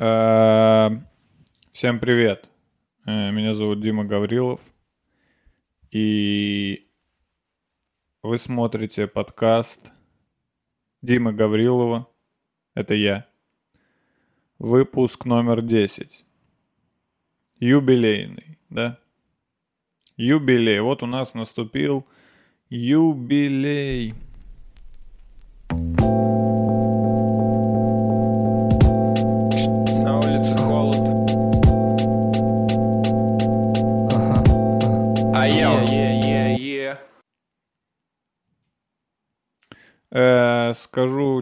Э, Всем привет. Э, Меня зовут Дима Гаврилов. И вы смотрите подкаст Димы Гаврилова. Это я. Выпуск номер 10. Юбилейный, да? Юбилей. Вот у нас наступил юбилей.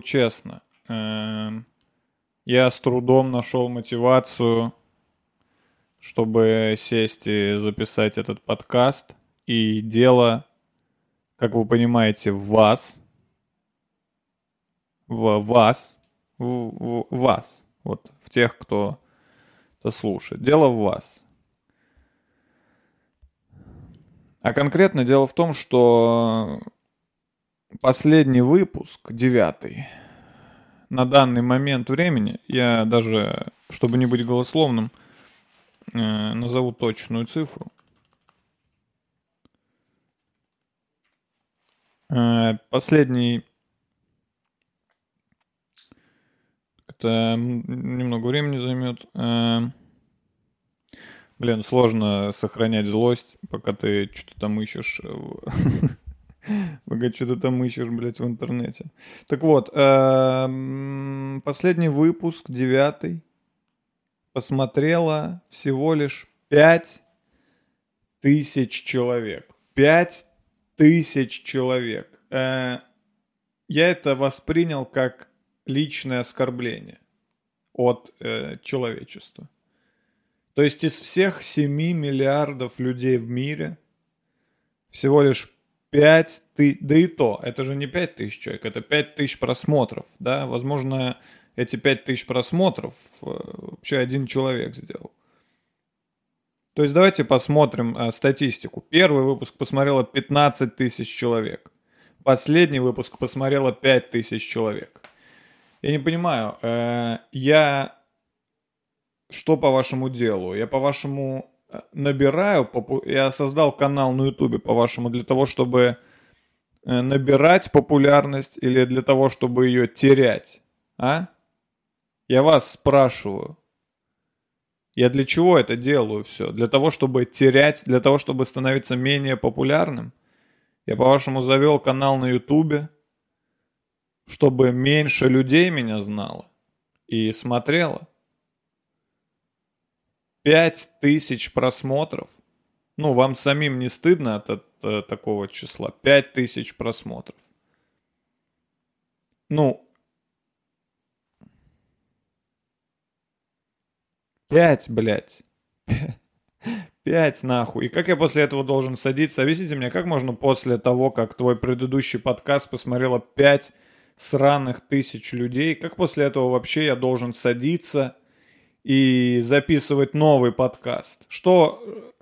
Честно, э, я с трудом нашел мотивацию, чтобы сесть и записать этот подкаст. И дело, как вы понимаете, в вас. В вас. В- в вас. Вот в тех, кто это слушает. Дело в вас. А конкретно дело в том, что последний выпуск, девятый, на данный момент времени, я даже, чтобы не быть голословным, э, назову точную цифру. Э, Последний... Это немного времени займет. Э, Блин, сложно сохранять злость, пока ты что-то там ищешь э, в- Пока что-то там ищешь, блядь, в интернете. Так вот, эм, последний выпуск, девятый, посмотрело всего лишь пять тысяч человек. Пять тысяч человек. Э, Я это воспринял как личное оскорбление от э, человечества. То есть из всех 7 миллиардов людей в мире всего лишь 5 тысяч, да и то, это же не 5 тысяч человек, это 5 тысяч просмотров, да, возможно, эти 5 тысяч просмотров э, вообще один человек сделал. То есть давайте посмотрим э, статистику. Первый выпуск посмотрело 15 тысяч человек. Последний выпуск посмотрело 5 тысяч человек. Я не понимаю, э, я что по вашему делу? Я по вашему набираю, я создал канал на ютубе по вашему для того, чтобы э, набирать популярность или для того, чтобы ее терять, а? Я вас спрашиваю. Я для чего это делаю все? Для того, чтобы терять, для того, чтобы становиться менее популярным? Я, по-вашему, завел канал на ютубе, чтобы меньше людей меня знало и смотрело? Пять тысяч просмотров. Ну, вам самим не стыдно от, от, э, такого числа? Пять тысяч просмотров. Ну, пять, блядь. Пять нахуй. И как я после этого должен садиться? Объясните мне, как можно после того, как твой предыдущий подкаст посмотрело пять сраных тысяч людей, как после этого вообще я должен садиться и записывать новый подкаст? Что, э,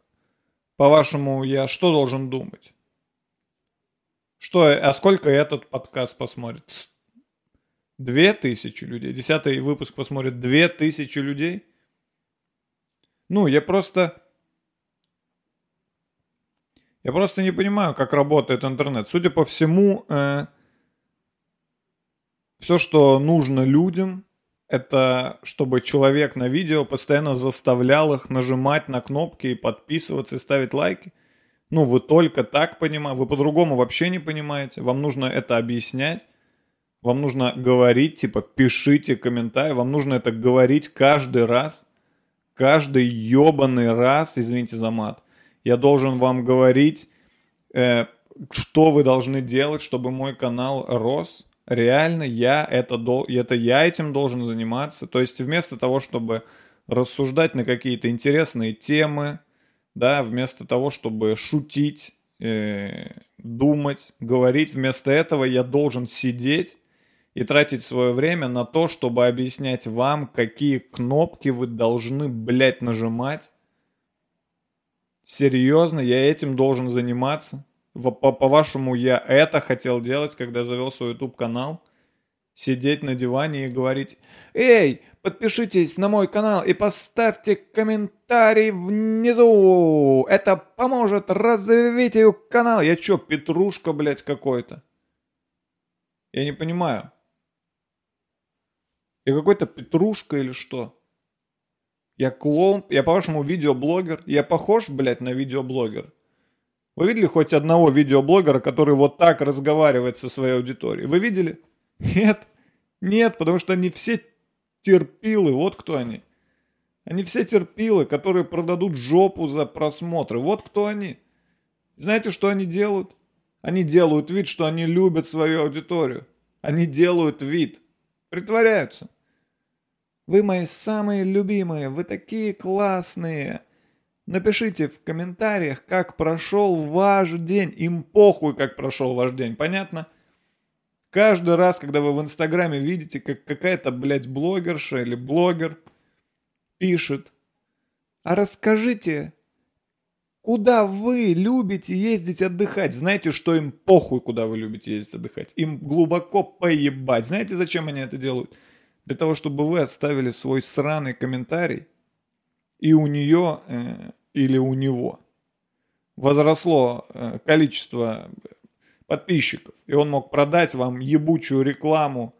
по-вашему, я что должен думать? Что, а сколько этот подкаст посмотрит? Две тысячи людей? Десятый выпуск посмотрит две тысячи людей? Ну, я просто... Я просто не понимаю, как работает интернет. Судя по всему, все, что нужно людям, это чтобы человек на видео постоянно заставлял их нажимать на кнопки и подписываться и ставить лайки. Ну, вы только так понимаете, вы по-другому вообще не понимаете. Вам нужно это объяснять. Вам нужно говорить, типа, пишите комментарий. Вам нужно это говорить каждый раз. Каждый ебаный раз, извините за мат. Я должен вам говорить, э, что вы должны делать, чтобы мой канал рос. Реально, я это, это я этим должен заниматься. То есть вместо того, чтобы рассуждать на какие-то интересные темы, да, вместо того, чтобы шутить, э, думать, говорить, вместо этого я должен сидеть и тратить свое время на то, чтобы объяснять вам, какие кнопки вы должны, блядь, нажимать. Серьезно, я этим должен заниматься. По-вашему, я это хотел делать, когда завел свой YouTube канал? Сидеть на диване и говорить «Эй, подпишитесь на мой канал и поставьте комментарий внизу! Это поможет развитию канала!» Я чё, петрушка, блядь, какой-то? Я не понимаю. Я какой-то петрушка или что? Я клоун, я по-вашему видеоблогер? Я похож, блядь, на видеоблогера? Вы видели хоть одного видеоблогера, который вот так разговаривает со своей аудиторией? Вы видели? Нет. Нет, потому что они все терпилы. Вот кто они. Они все терпилы, которые продадут жопу за просмотры. Вот кто они. Знаете, что они делают? Они делают вид, что они любят свою аудиторию. Они делают вид. Притворяются. Вы мои самые любимые, вы такие классные. Напишите в комментариях, как прошел ваш день. Им похуй, как прошел ваш день, понятно? Каждый раз, когда вы в Инстаграме видите, как какая-то, блядь, блогерша или блогер пишет, а расскажите, куда вы любите ездить отдыхать? Знаете, что им похуй, куда вы любите ездить отдыхать? Им глубоко поебать. Знаете, зачем они это делают? для того, чтобы вы оставили свой сраный комментарий, и у нее э, или у него возросло э, количество подписчиков, и он мог продать вам ебучую рекламу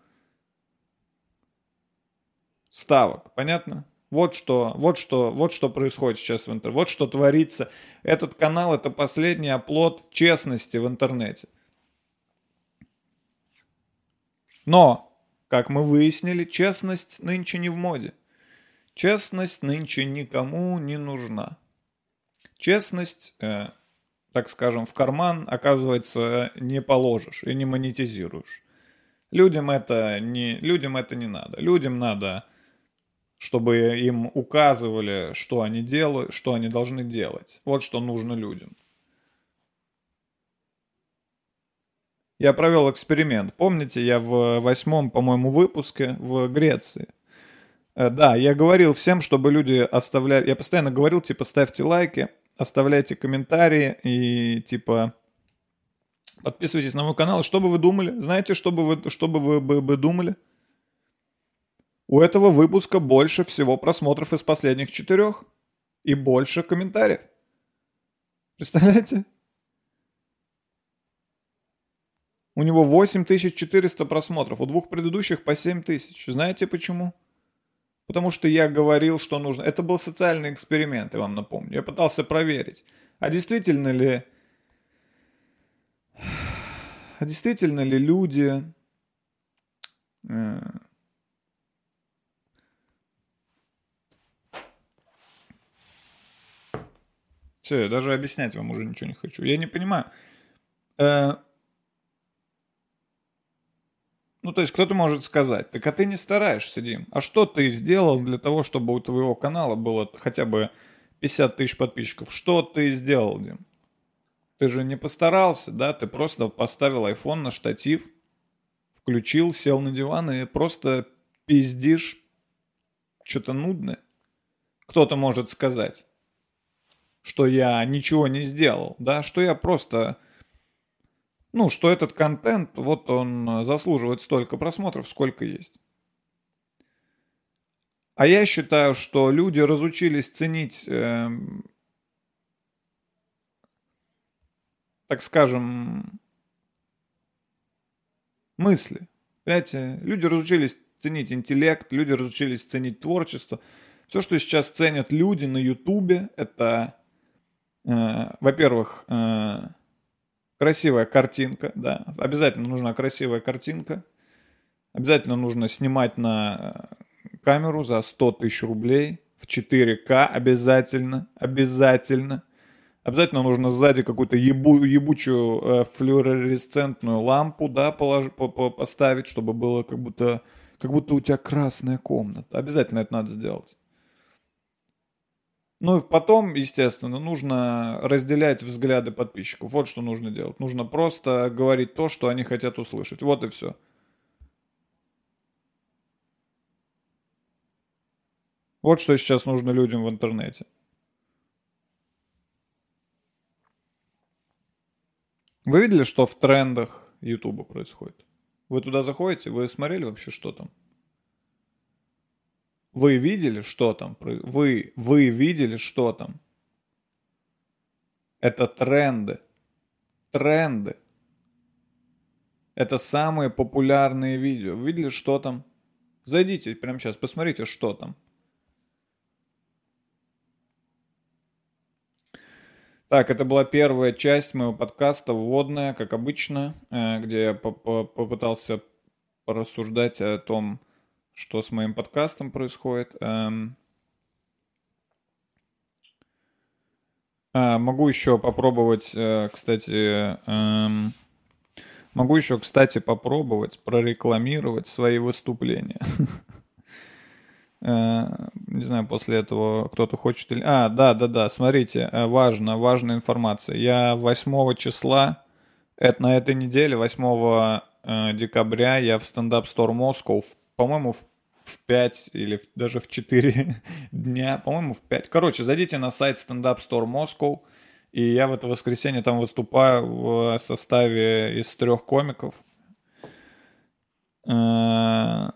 ставок. Понятно? Вот что, вот что, вот что происходит сейчас в интернете. Вот что творится. Этот канал это последний оплот честности в интернете. Но как мы выяснили, честность нынче не в моде. Честность нынче никому не нужна. Честность, э, так скажем, в карман, оказывается, не положишь и не монетизируешь. Людям это не, людям это не надо. Людям надо, чтобы им указывали, что они делают, что они должны делать. Вот что нужно людям. Я провел эксперимент. Помните, я в восьмом, по-моему, выпуске в Греции. Э, да, я говорил всем, чтобы люди оставляли... Я постоянно говорил, типа, ставьте лайки, оставляйте комментарии и, типа, подписывайтесь на мой канал. Что бы вы думали? Знаете, что бы вы, что бы вы бы, бы думали? У этого выпуска больше всего просмотров из последних четырех. И больше комментариев. Представляете? У него 8400 просмотров, у двух предыдущих по 7000. Знаете почему? Потому что я говорил, что нужно. Это был социальный эксперимент, я вам напомню. Я пытался проверить. А действительно ли... А действительно ли люди... Э, Все, я даже объяснять вам уже ничего не хочу. Я не понимаю. Ну, то есть кто-то может сказать, так а ты не стараешься, Дим. А что ты сделал для того, чтобы у твоего канала было хотя бы 50 тысяч подписчиков? Что ты сделал, Дим? Ты же не постарался, да? Ты просто поставил iPhone на штатив, включил, сел на диван и просто пиздишь что-то нудное. Кто-то может сказать, что я ничего не сделал, да, что я просто ну, что этот контент, вот он заслуживает столько просмотров, сколько есть. А я считаю, что люди разучились ценить, э, так скажем, мысли. Понимаете, люди разучились ценить интеллект, люди разучились ценить творчество. Все, что сейчас ценят люди на Ютубе, это, э, во-первых, э, Красивая картинка, да. Обязательно нужна красивая картинка. Обязательно нужно снимать на э, камеру за 100 тысяч рублей в 4К. Обязательно, обязательно. Обязательно нужно сзади какую-то ебу, ебучую э, флюоресцентную лампу, да, полож, по, по, поставить, чтобы было как будто, как будто у тебя красная комната. Обязательно это надо сделать. Ну и потом, естественно, нужно разделять взгляды подписчиков. Вот что нужно делать. Нужно просто говорить то, что они хотят услышать. Вот и все. Вот что сейчас нужно людям в интернете. Вы видели, что в трендах Ютуба происходит? Вы туда заходите? Вы смотрели вообще, что там? Вы видели, что там? Вы, вы видели, что там? Это тренды. Тренды. Это самые популярные видео. Вы видели, что там? Зайдите прямо сейчас, посмотрите, что там. Так, это была первая часть моего подкаста, вводная, как обычно, э, где я попытался порассуждать о том, что с моим подкастом происходит. Эм. А, могу еще попробовать, э, кстати, эм, могу еще, кстати, попробовать прорекламировать свои выступления. Э, не знаю, после этого кто-то хочет или... А, да, да, да, смотрите, э, важно, важная информация. Я 8 числа, это на этой неделе, 8 декабря, я в стендап Store Moscow, по-моему, в в 5 или даже в 4 дня, по-моему, в 5. Короче, зайдите на сайт Stand Up Store Moscow, и я в это воскресенье там выступаю в составе из трех комиков. Э,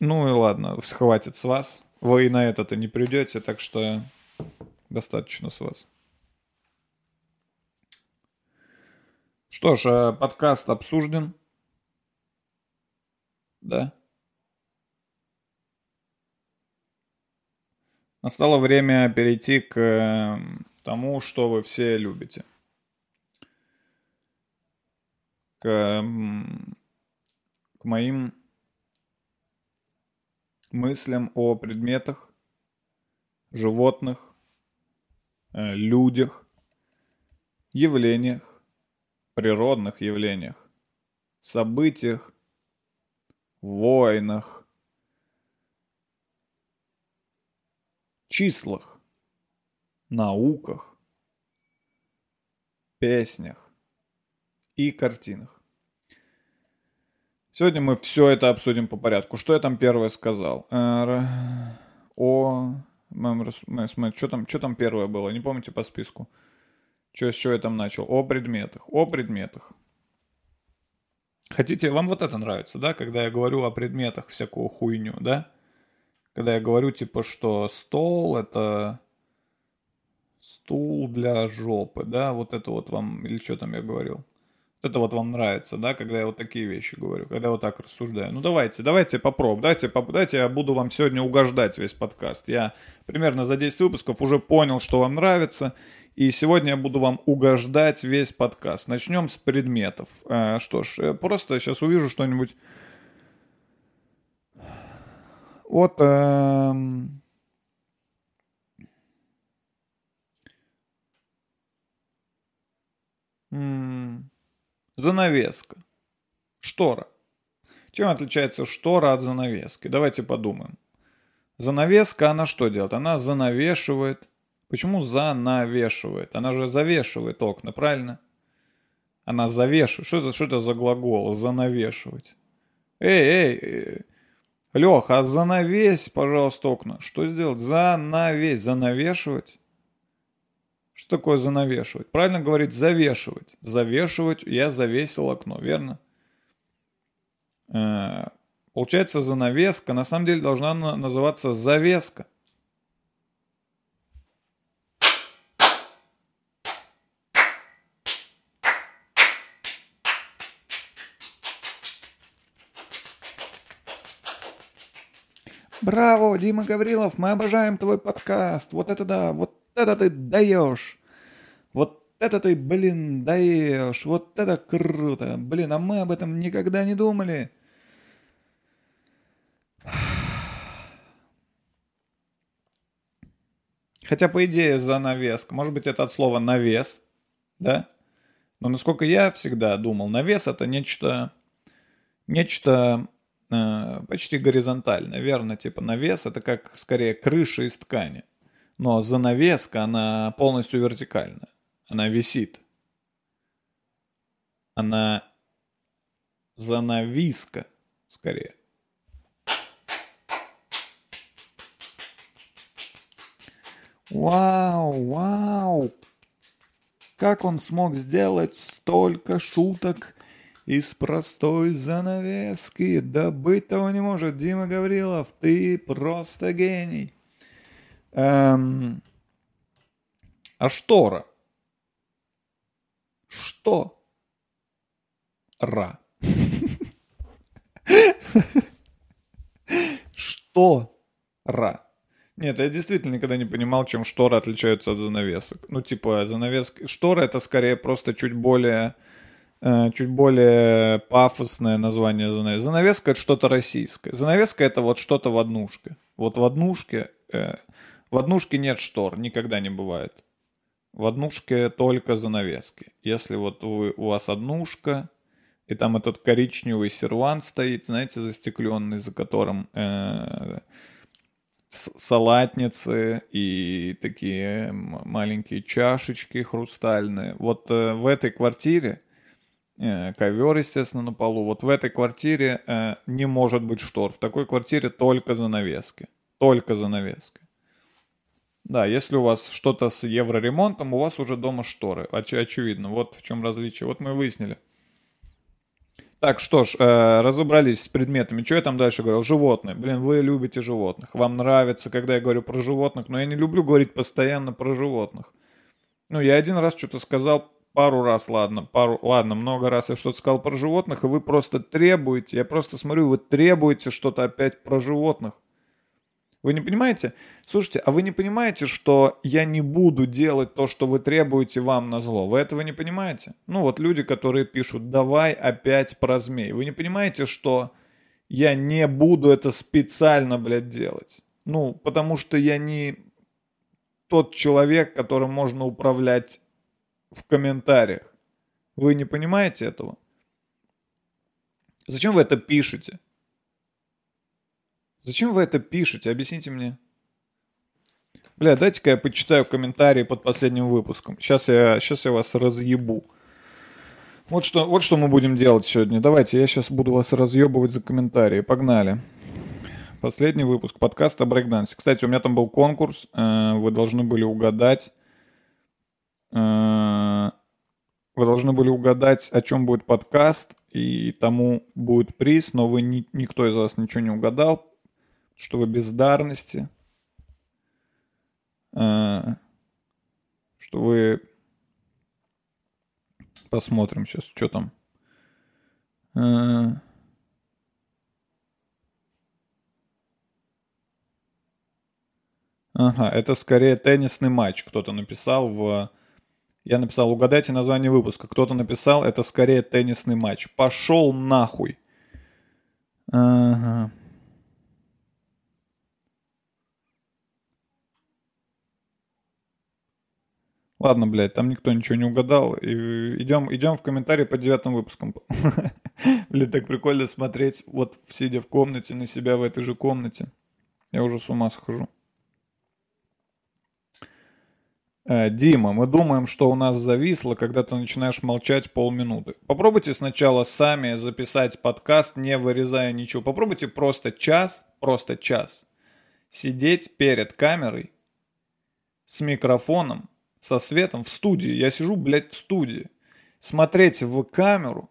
ну и ладно, хватит с вас. Вы и на это-то не придете, так что достаточно с вас. Что ж, э, подкаст обсужден. Да. Настало время перейти к эм, тому, что вы все любите. К, к моим мыслям о предметах, животных, э, людях, явлениях, природных явлениях, событиях, войнах, числах, науках, песнях и картинах. Сегодня мы все это обсудим по порядку. Что я там первое сказал? Э, о... Что там, что там первое было? Не помните по списку? Что, с чего я там начал? О предметах. О предметах. Хотите, вам вот это нравится, да? Когда я говорю о предметах всякую хуйню, да? когда я говорю, типа, что стол — это стул для жопы, да, вот это вот вам, или что там я говорил? Это вот вам нравится, да, когда я вот такие вещи говорю, когда я вот так рассуждаю. Ну давайте, давайте попробуем, давайте, поп... давайте я буду вам сегодня угождать весь подкаст. Я примерно за 10 выпусков уже понял, что вам нравится, и сегодня я буду вам угождать весь подкаст. Начнем с предметов. Э, что ж, просто сейчас увижу что-нибудь Вот эм... занавеска. Штора. Чем отличается штора от занавески? Давайте подумаем. Занавеска, она что делает? Она занавешивает. Почему занавешивает? Она же завешивает окна, правильно? Она завешивает. Что это, что это за глагол? Занавешивать. Эй, эй, эй. Леха, а занавесь, пожалуйста, окна. Что сделать? Занавесь. Занавешивать? Что такое занавешивать? Правильно говорить завешивать. Завешивать, я завесил окно, верно? Э, получается занавеска, на самом деле должна называться завеска. Браво, Дима Гаврилов, мы обожаем твой подкаст. Вот это да, вот это ты даешь. Вот это ты, блин, даешь. Вот это круто. Блин, а мы об этом никогда не думали. Хотя, по идее, занавеска. Может быть, это от слова навес, да? Но насколько я всегда думал, навес это нечто, нечто Э, почти горизонтально, верно, типа навес это как скорее крыша из ткани. Но занавеска, она полностью вертикальная. Она висит. Она занависка, скорее. Вау, вау! Как он смог сделать столько шуток из простой занавески. Да быть того не может, Дима Гаврилов, ты просто гений. Эм, а штора? Что? Ра. Что? Ра. Нет, я действительно никогда не понимал, чем шторы отличаются от занавесок. Ну, типа, занавеска... Штора — это скорее просто чуть более... Э, чуть более пафосное название занавески. Занавеска — это что-то российское. Занавеска — это вот что-то в однушке. Вот в однушке... Э, в однушке нет штор, никогда не бывает. В однушке только занавески. Если вот вы, у вас однушка, и там этот коричневый сервант стоит, знаете, застекленный, за которым э, салатницы и такие маленькие чашечки хрустальные. Вот э, в этой квартире э, ковер, естественно, на полу. Вот в этой квартире э, не может быть штор. В такой квартире только занавески. Только занавески. Да, если у вас что-то с евроремонтом, у вас уже дома шторы. Оч- очевидно. Вот в чем различие. Вот мы выяснили. Так, что ж, э, разобрались с предметами. Что я там дальше говорил? Животные. Блин, вы любите животных. Вам нравится, когда я говорю про животных, но я не люблю говорить постоянно про животных. Ну, я один раз что-то сказал, пару раз, ладно, пару, ладно, много раз я что-то сказал про животных, и вы просто требуете, я просто смотрю, вы требуете что-то опять про животных. Вы не понимаете? Слушайте, а вы не понимаете, что я не буду делать то, что вы требуете вам на зло? Вы этого не понимаете? Ну вот люди, которые пишут, давай опять про змей. Вы не понимаете, что я не буду это специально, блядь, делать? Ну, потому что я не тот человек, которым можно управлять в комментариях. Вы не понимаете этого? Зачем вы это пишете? Зачем вы это пишете? Объясните мне. Бля, дайте-ка я почитаю комментарии под последним выпуском. Сейчас я, сейчас я вас разъебу. Вот что, вот что мы будем делать сегодня. Давайте, я сейчас буду вас разъебывать за комментарии. Погнали. Последний выпуск подкаста Брейкдансе. Кстати, у меня там был конкурс. Э, вы должны были угадать. Э, вы должны были угадать, о чем будет подкаст, и тому будет приз, но вы ни, никто из вас ничего не угадал что вы бездарности, а, что вы... Посмотрим сейчас, что там. А, ага, это скорее теннисный матч. Кто-то написал в... Я написал, угадайте название выпуска. Кто-то написал, это скорее теннисный матч. Пошел нахуй. Ага. Ладно, блядь, там никто ничего не угадал. И идем, идем в комментарии по девятым выпускам. Блин, так прикольно смотреть, вот сидя в комнате, на себя в этой же комнате. Я уже с ума схожу. Э, Дима, мы думаем, что у нас зависло, когда ты начинаешь молчать полминуты. Попробуйте сначала сами записать подкаст, не вырезая ничего. Попробуйте просто час, просто час сидеть перед камерой с микрофоном со светом в студии. Я сижу, блядь, в студии. Смотреть в камеру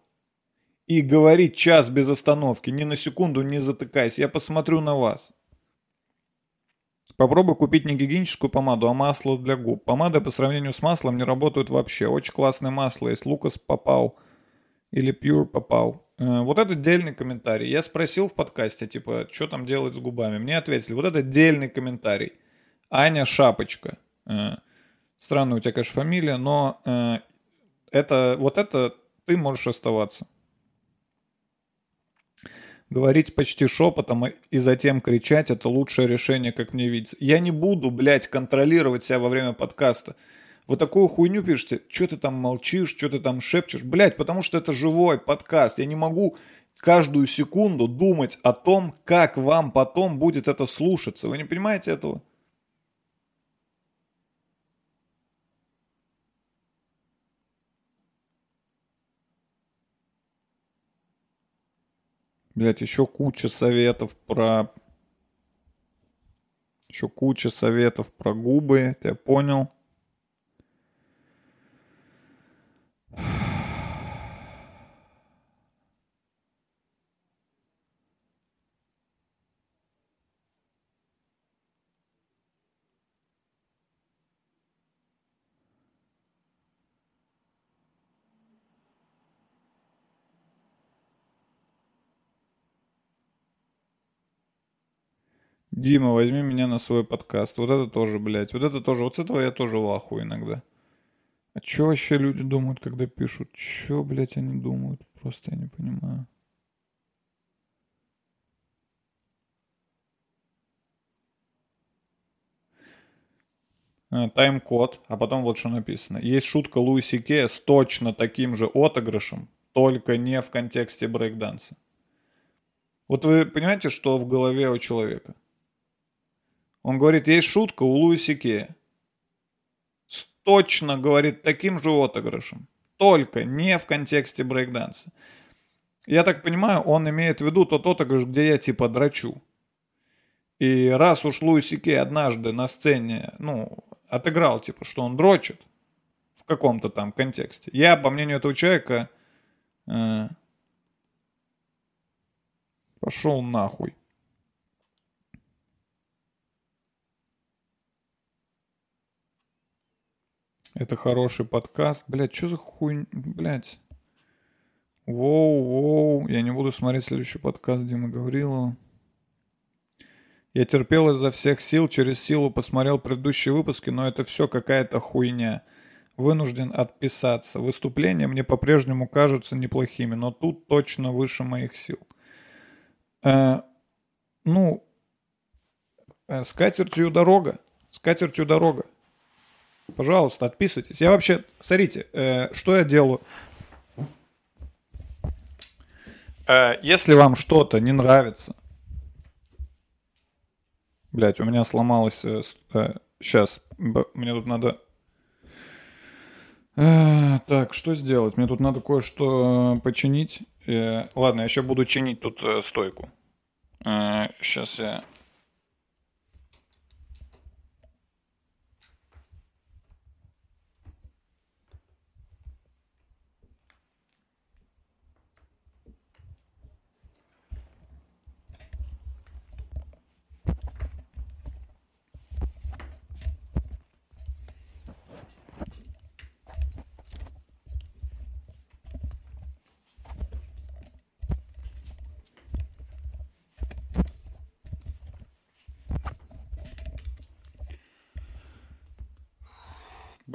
и говорить час без остановки, ни на секунду не затыкаясь. Я посмотрю на вас. Попробуй купить не гигиеническую помаду, а масло для губ. Помады по сравнению с маслом не работают вообще. Очень классное масло есть. Лукас Папау или Pure Папау. Э, вот это дельный комментарий. Я спросил в подкасте, типа, что там делать с губами. Мне ответили, вот это дельный комментарий. Аня Шапочка. Странная у тебя, конечно, фамилия, но э, это, вот это ты можешь оставаться. Говорить почти шепотом и затем кричать – это лучшее решение, как мне видится. Я не буду, блядь, контролировать себя во время подкаста. Вы такую хуйню пишете, что ты там молчишь, что ты там шепчешь. Блядь, потому что это живой подкаст. Я не могу каждую секунду думать о том, как вам потом будет это слушаться. Вы не понимаете этого? Блять, еще куча советов про... Еще куча советов про губы, я понял. Дима, возьми меня на свой подкаст. Вот это тоже, блядь. Вот это тоже. Вот с этого я тоже в ахуе иногда. А что вообще люди думают, когда пишут? Что, блядь, они думают? Просто я не понимаю. А, Тайм-код, а потом вот что написано. Есть шутка Луиси Кея с точно таким же отыгрышем, только не в контексте брейкданса. Вот вы понимаете, что в голове у человека? Он говорит, есть шутка у Луиси Кея. Точно, говорит, таким же отыгрышем. Только не в контексте брейкданса. Я так понимаю, он имеет в виду тот отыгрыш, где я типа драчу. И раз уж Луиси однажды на сцене, ну, отыграл, типа, что он дрочит в каком-то там контексте. Я, по мнению этого человека, э, пошел нахуй. Это хороший подкаст. Блять, что за хуй... Блять. Воу, воу. Я не буду смотреть следующий подкаст Дима Гаврилова. Я терпел изо всех сил, через силу посмотрел предыдущие выпуски, но это все какая-то хуйня. Вынужден отписаться. Выступления мне по-прежнему кажутся неплохими, но тут точно выше моих сил. Э, ну, э, с катертью дорога. С катертью дорога. Пожалуйста, отписывайтесь. Я вообще, смотрите, э, что я делаю. Э, если вам что-то не нравится, Блять, у меня сломалось... Э, э, сейчас, мне тут надо... Э, так, что сделать? Мне тут надо кое-что починить. Э, ладно, я еще буду чинить тут э, стойку. Э, сейчас я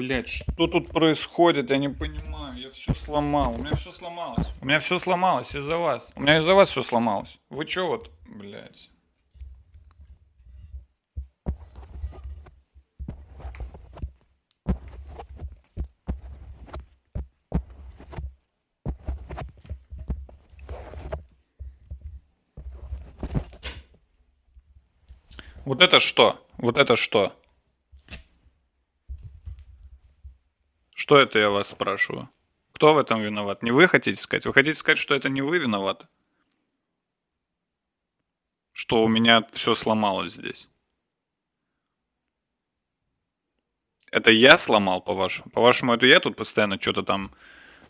Блять, что тут происходит? Я не понимаю. Я все сломал. У меня все сломалось. У меня все сломалось из-за вас. У меня из-за вас все сломалось. Вы че вот, блять? Вот это что? Вот это что? Что это я вас спрашиваю? Кто в этом виноват? Не вы хотите сказать? Вы хотите сказать, что это не вы виноваты? Что у меня все сломалось здесь? Это я сломал, по-вашему? По-вашему, это я тут постоянно что-то там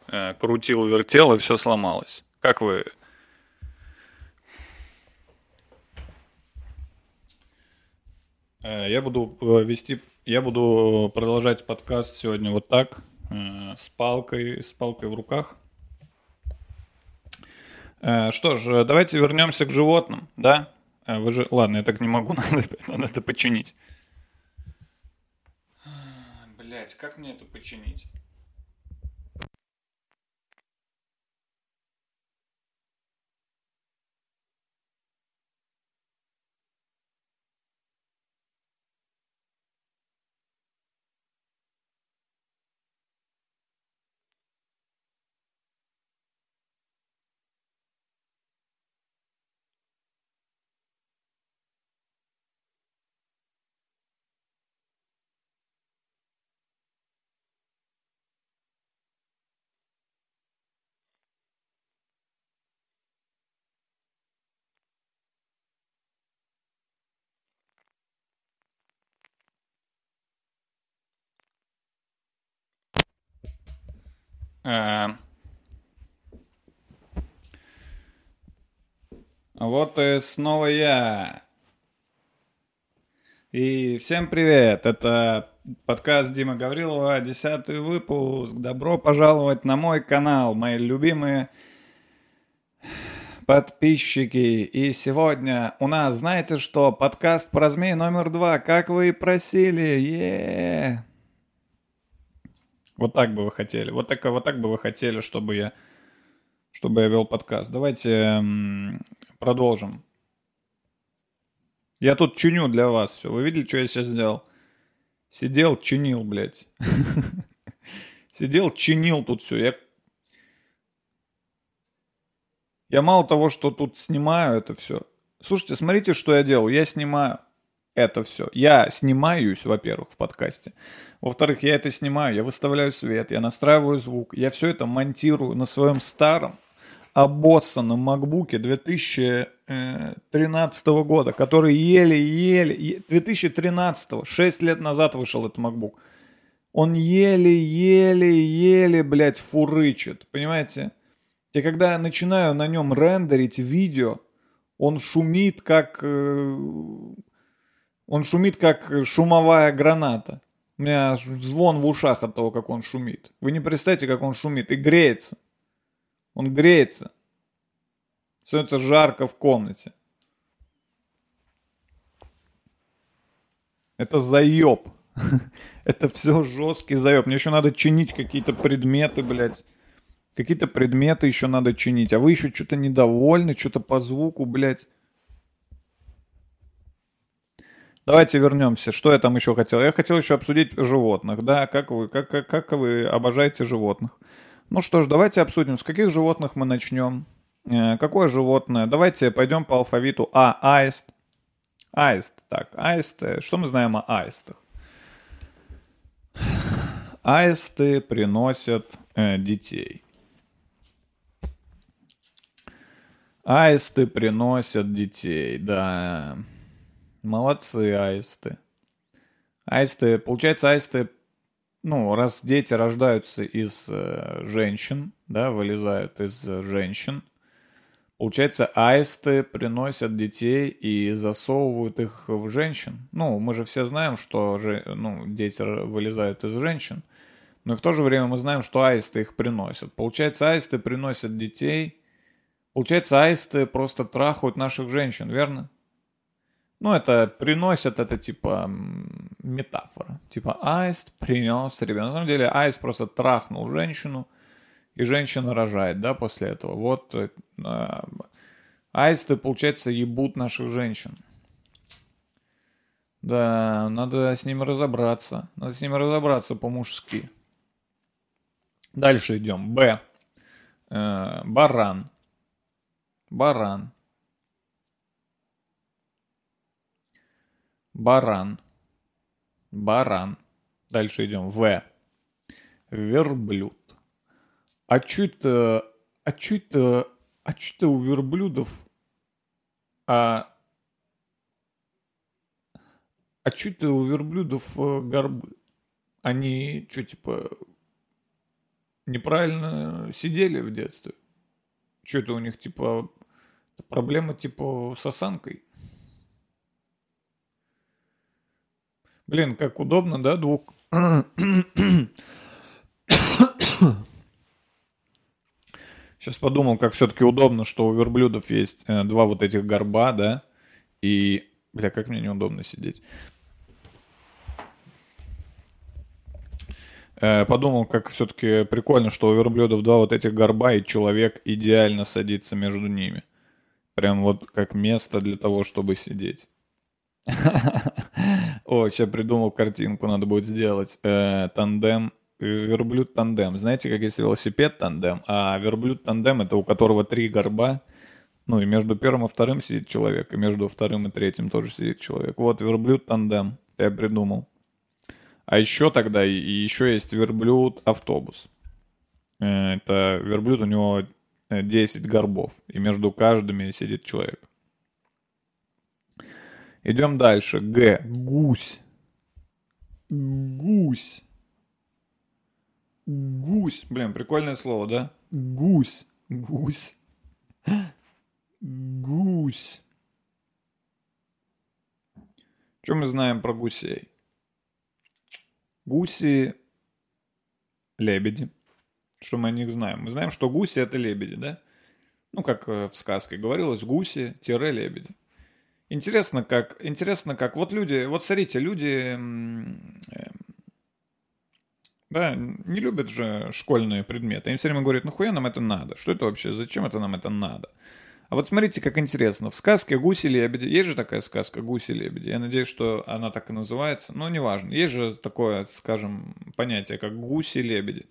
э, крутил, вертел, и все сломалось. Как вы... Э, я буду э, вести... Я буду продолжать подкаст сегодня вот так э, с палкой, с палкой в руках. Э, что ж, давайте вернемся к животным, да? Э, вы же, ладно, я так не могу, надо, надо это починить. Блять, как мне это починить? Вот и снова я. И всем привет, это подкаст Дима Гаврилова, десятый выпуск. Добро пожаловать на мой канал, мои любимые подписчики. И сегодня у нас, знаете что, подкаст про змей номер два, как вы и просили. Вот так бы вы хотели. Вот так, вот так бы вы хотели, чтобы я, чтобы я вел подкаст. Давайте м, продолжим. Я тут чиню для вас все. Вы видели, что я сейчас сделал? Сидел, чинил, блядь. Сидел, чинил тут все. Я Я мало того, что тут снимаю это все. Слушайте, смотрите, что я делаю. Я снимаю это все. Я снимаюсь, во-первых, в подкасте. Во-вторых, я это снимаю, я выставляю свет, я настраиваю звук. Я все это монтирую на своем старом обоссанном макбуке 2013 года, который еле-еле... 2013, 6 лет назад вышел этот макбук. Он еле-еле-еле, блядь, фурычит. Понимаете? Я когда начинаю на нем рендерить видео, он шумит как... Он шумит как шумовая граната. У меня звон в ушах от того, как он шумит. Вы не представьте, как он шумит. И греется. Он греется. Становится жарко в комнате. Это заеб. Это все жесткий заеб. Мне еще надо чинить какие-то предметы, блядь. Какие-то предметы еще надо чинить. А вы еще что-то недовольны, что-то по звуку, блядь. Давайте вернемся. Что я там еще хотел? Я хотел еще обсудить животных, да, как вы, как, как, как вы обожаете животных. Ну что ж, давайте обсудим, с каких животных мы начнем. Э, какое животное? Давайте пойдем по алфавиту А. Аист. Аист. Так, аисты. Что мы знаем о аистах? Аисты приносят э, детей. Аисты приносят детей, да. Молодцы, аисты. Аисты, получается, аисты, ну, раз дети рождаются из э, женщин, да, вылезают из э, женщин, получается, аисты приносят детей и засовывают их в женщин. Ну, мы же все знаем, что же, ну, дети вылезают из женщин, но и в то же время мы знаем, что аисты их приносят. Получается, аисты приносят детей – Получается, аисты просто трахают наших женщин, верно? Ну, это приносят, это типа метафора. Типа аист принес ребенка. На самом деле аист просто трахнул женщину, и женщина рожает, да, после этого. Вот э, аисты, получается, ебут наших женщин. Да, надо с ними разобраться. Надо с ними разобраться по-мужски. Дальше идем. Б. Э, баран. Баран. Баран. Баран. Дальше идем. В. Верблюд. А чё это... А чё это... А чё это у верблюдов... А... А чё это у верблюдов э, горбы? Они что, типа, неправильно сидели в детстве? Что это у них, типа, проблема, типа, с осанкой? Блин, как удобно, да, двух... Сейчас подумал, как все-таки удобно, что у верблюдов есть э, два вот этих горба, да, и, бля, как мне неудобно сидеть. Э, подумал, как все-таки прикольно, что у верблюдов два вот этих горба, и человек идеально садится между ними. Прям вот как место для того, чтобы сидеть. О, сейчас придумал картинку, надо будет сделать. Э, тандем, верблюд тандем. Знаете, как есть велосипед тандем, а верблюд тандем это у которого три горба, ну и между первым и вторым сидит человек, и между вторым и третьим тоже сидит человек. Вот верблюд тандем, я придумал. А еще тогда и еще есть верблюд-автобус. Э, это верблюд, у него 10 горбов, и между каждыми сидит человек. Идем дальше. Г. Гусь. Гусь. Гусь. Блин, прикольное слово, да? Гусь. Гусь. Гусь. Что мы знаем про гусей? Гуси – лебеди. Что мы о них знаем? Мы знаем, что гуси – это лебеди, да? Ну, как э, в сказке говорилось, гуси-лебеди. Интересно, как, интересно, как, вот люди, вот смотрите, люди, м, э, да, не любят же школьные предметы. Они все время говорят, нахуя нам это надо? Что это вообще? Зачем это нам это надо? А вот смотрите, как интересно. В сказке «Гуси-лебеди», есть же такая сказка «Гуси-лебеди», я надеюсь, что она так и называется, но неважно. Есть же такое, скажем, понятие, как «гуси-лебеди».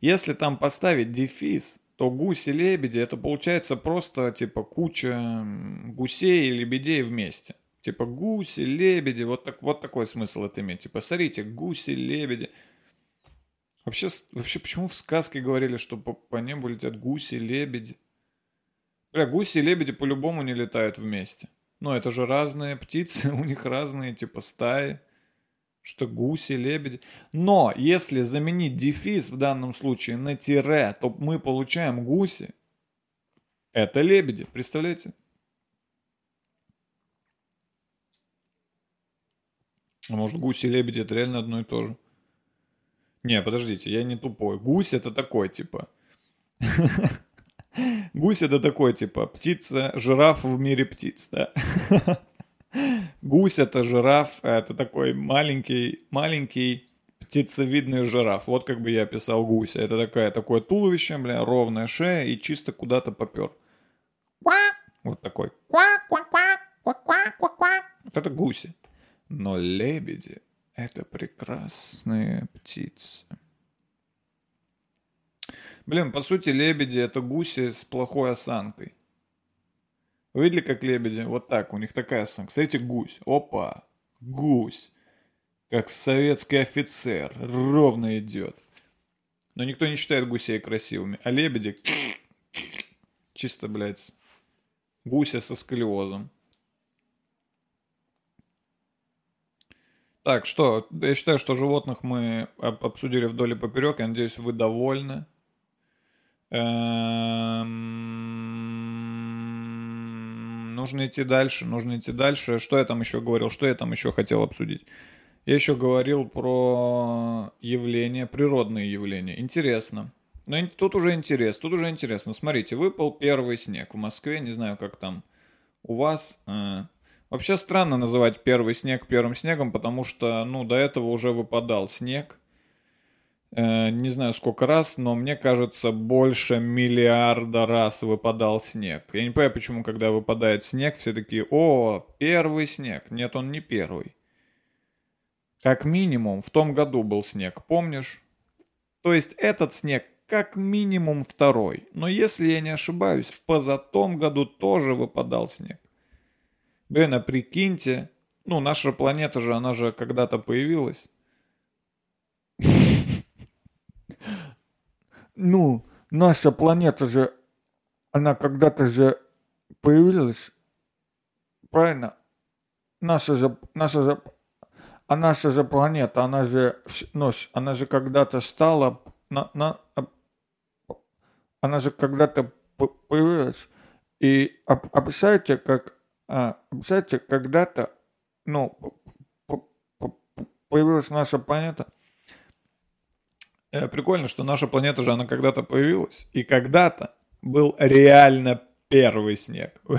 Если там поставить дефис, то гуси-лебеди это получается просто типа куча гусей и лебедей вместе. Типа гуси, лебеди, вот, так, вот такой смысл это имеет. Типа, смотрите, гуси, лебеди. Вообще, вообще, почему в сказке говорили, что по, по небу летят гуси, лебеди? Бля, гуси и лебеди по-любому не летают вместе. Но это же разные птицы, у них разные типа стаи что гуси, лебеди. Но если заменить дефис в данном случае на тире, то мы получаем гуси. Это лебеди, представляете? А может гуси и лебеди это реально одно и то же? Не, подождите, я не тупой. Гусь это такой, типа. Гусь это такой, типа, птица, жираф в мире птиц, да? Гусь это жираф, это такой маленький, маленький птицевидный жираф. Вот как бы я описал гуся. Это такая, такое туловище, бля, ровная шея и чисто куда-то попер. Вот такой. Вот это гуси. Но лебеди — это прекрасные птицы. Блин, по сути, лебеди — это гуси с плохой осанкой. Видели, как лебеди? Вот так, у них такая осанка. Смотрите, гусь. Опа, гусь. Как советский офицер. Ровно идет. Но никто не считает гусей красивыми. А лебеди... Чисто, блядь, гуся со сколиозом. Так, что? Я считаю, что животных мы обсудили вдоль и поперек. Я надеюсь, вы довольны. Эм, нужно идти дальше, нужно идти дальше. Что я там еще говорил, что я там еще хотел обсудить? Я еще говорил про явления, природные явления. Интересно. Но тут уже интересно, тут уже интересно. Смотрите, выпал первый снег в Москве, не знаю, как там у вас. Э, вообще странно называть первый снег первым снегом, потому что, ну, до этого уже выпадал снег. Э, не знаю сколько раз, но мне кажется, больше миллиарда раз выпадал снег. Я не понимаю, почему, когда выпадает снег, все такие, о, первый снег. Нет, он не первый. Как минимум, в том году был снег, помнишь? То есть этот снег как минимум второй. Но если я не ошибаюсь, в позатом году тоже выпадал снег. Блин, а прикиньте, ну, наша планета же, она же когда-то появилась. Ну, наша планета же, она когда-то же появилась, правильно? Наша же, наша же, а наша же планета, она же, ну, она же когда-то стала, на, на, а, она же когда-то появилась. И представляете, как, а, представляете, когда-то, ну, появилась наша планета – прикольно, что наша планета же, она когда-то появилась. И когда-то был реально первый снег.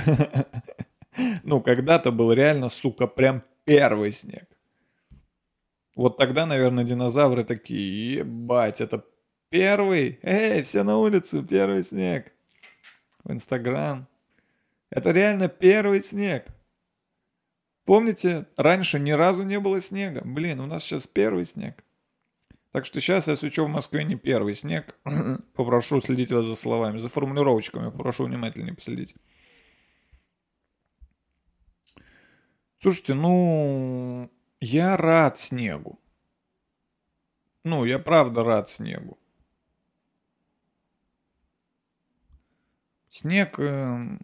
Ну, когда-то был реально, сука, прям первый снег. Вот тогда, наверное, динозавры такие, ебать, это первый? Эй, все на улицу, первый снег. В Инстаграм. Это реально первый снег. Помните, раньше ни разу не было снега. Блин, у нас сейчас первый снег. Так что сейчас, если что, в Москве не первый снег, попрошу следить вас за словами, за формулировочками, попрошу внимательнее последить. Слушайте, ну, я рад снегу. Ну, я правда рад снегу. Снег... Э...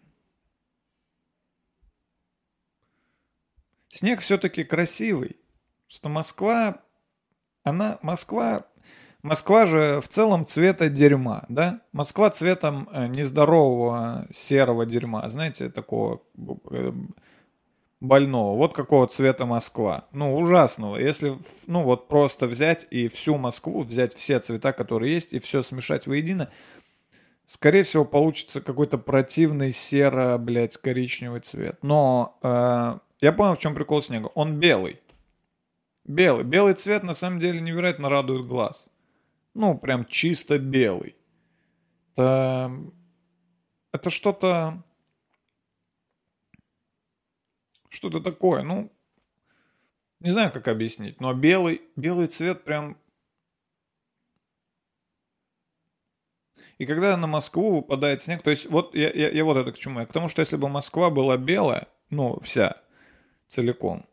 Снег все-таки красивый. Что Москва она, Москва, Москва же в целом цвета дерьма, да? Москва цветом э, нездорового серого дерьма, знаете, такого э, больного. Вот какого цвета Москва. Ну, ужасного. Если, ну, вот просто взять и всю Москву, взять все цвета, которые есть, и все смешать воедино, скорее всего, получится какой-то противный серо, блядь, коричневый цвет. Но э, я понял, в чем прикол снега. Он белый. Белый. Белый цвет на самом деле невероятно радует глаз. Ну, прям чисто белый. Это, это что-то... Что-то такое. Ну, не знаю, как объяснить, но белый, белый цвет прям... И когда на Москву выпадает снег, то есть вот я, я, я вот это к чему. Я к тому, что если бы Москва была белая, ну, вся, целиком,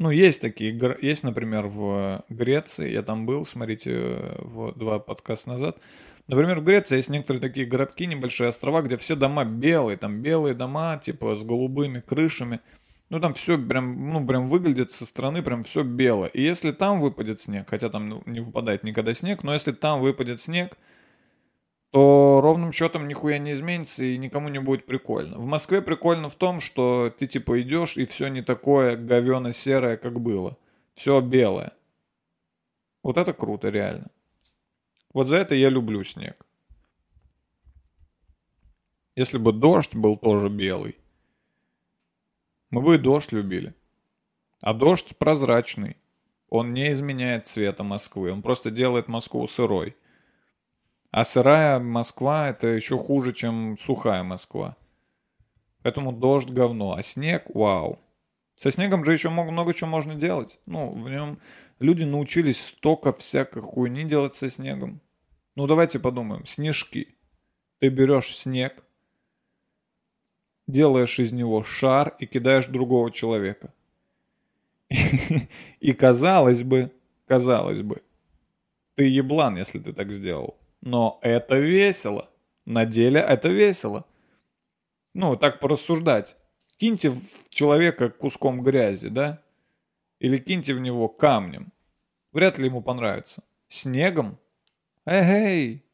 ну, есть такие, есть, например, в Греции, я там был, смотрите, в два подкаста назад. Например, в Греции есть некоторые такие городки, небольшие острова, где все дома белые, там белые дома, типа с голубыми крышами. Ну, там все прям, ну, прям выглядит со стороны, прям все белое. И если там выпадет снег, хотя там ну, не выпадает никогда снег, но если там выпадет снег, то ровным счетом нихуя не изменится и никому не будет прикольно. В Москве прикольно в том, что ты типа идешь и все не такое говено-серое, как было. Все белое. Вот это круто, реально. Вот за это я люблю снег. Если бы дождь был тоже белый, мы бы и дождь любили. А дождь прозрачный. Он не изменяет цвета Москвы. Он просто делает Москву сырой. А сырая Москва это еще хуже, чем сухая Москва. Поэтому дождь говно, а снег вау. Со снегом же еще много, чего можно делать. Ну, в нем люди научились столько всякой хуйни делать со снегом. Ну, давайте подумаем. Снежки. Ты берешь снег, делаешь из него шар и кидаешь другого человека. И казалось бы, казалось бы, ты еблан, если ты так сделал. Но это весело. На деле это весело. Ну, так порассуждать. Киньте в человека куском грязи, да? Или киньте в него камнем. Вряд ли ему понравится. Снегом? Эй!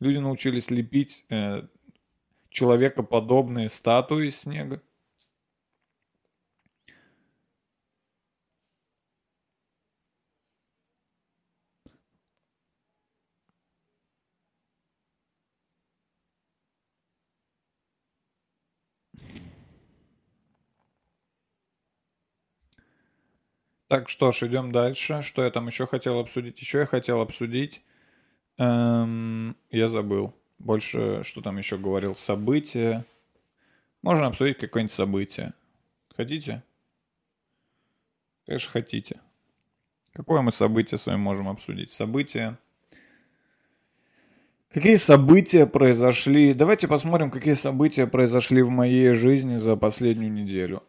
Люди научились лепить э, человекоподобные статуи из снега. Так, что ж, идем дальше. Что я там еще хотел обсудить? Еще я хотел обсудить... Эм, я забыл. Больше, что там еще говорил? События. Можно обсудить какое-нибудь событие. Хотите? Конечно, хотите. Какое мы событие с вами можем обсудить? Событие Какие события произошли? Давайте посмотрим, какие события произошли в моей жизни за последнюю неделю.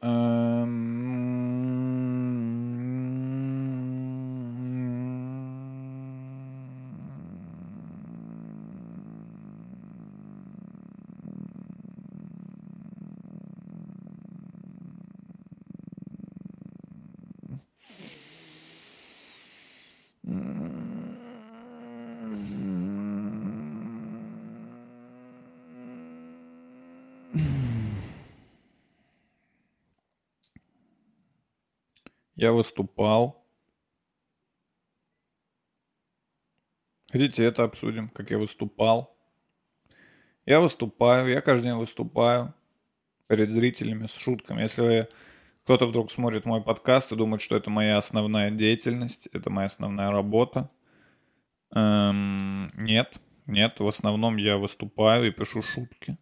Я выступал. Хотите, это обсудим, как я выступал. Я выступаю, я каждый день выступаю перед зрителями с шутками. Если кто-то вдруг смотрит мой подкаст и думает, что это моя основная деятельность, это моя основная работа, эм, нет, нет, в основном я выступаю и пишу шутки.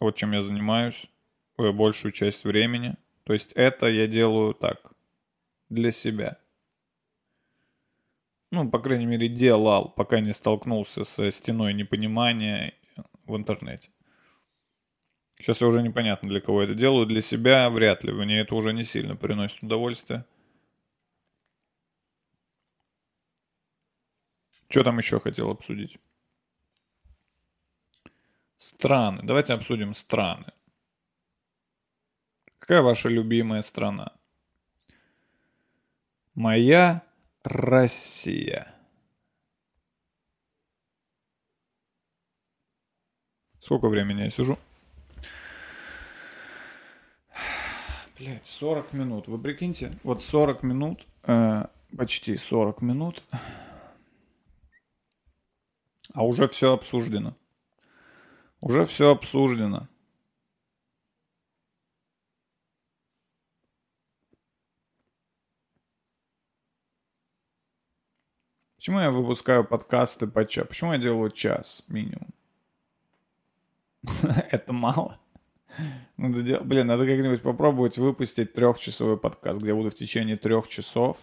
Вот чем я занимаюсь большую часть времени. То есть это я делаю так, для себя. Ну, по крайней мере, делал, пока не столкнулся со стеной непонимания в интернете. Сейчас уже непонятно, для кого это делаю. Для себя вряд ли. Мне это уже не сильно приносит удовольствие. Что там еще хотел обсудить? Страны. Давайте обсудим страны. Какая ваша любимая страна? Моя Россия. Сколько времени я сижу? Блять, 40 минут. Вы прикиньте, вот 40 минут, э, почти 40 минут А уже все обсуждено. Уже все обсуждено. Почему я выпускаю подкасты по час? Почему я делаю час минимум? Это мало. Надо дел... Блин, надо как-нибудь попробовать выпустить трехчасовой подкаст, где я буду в течение трех часов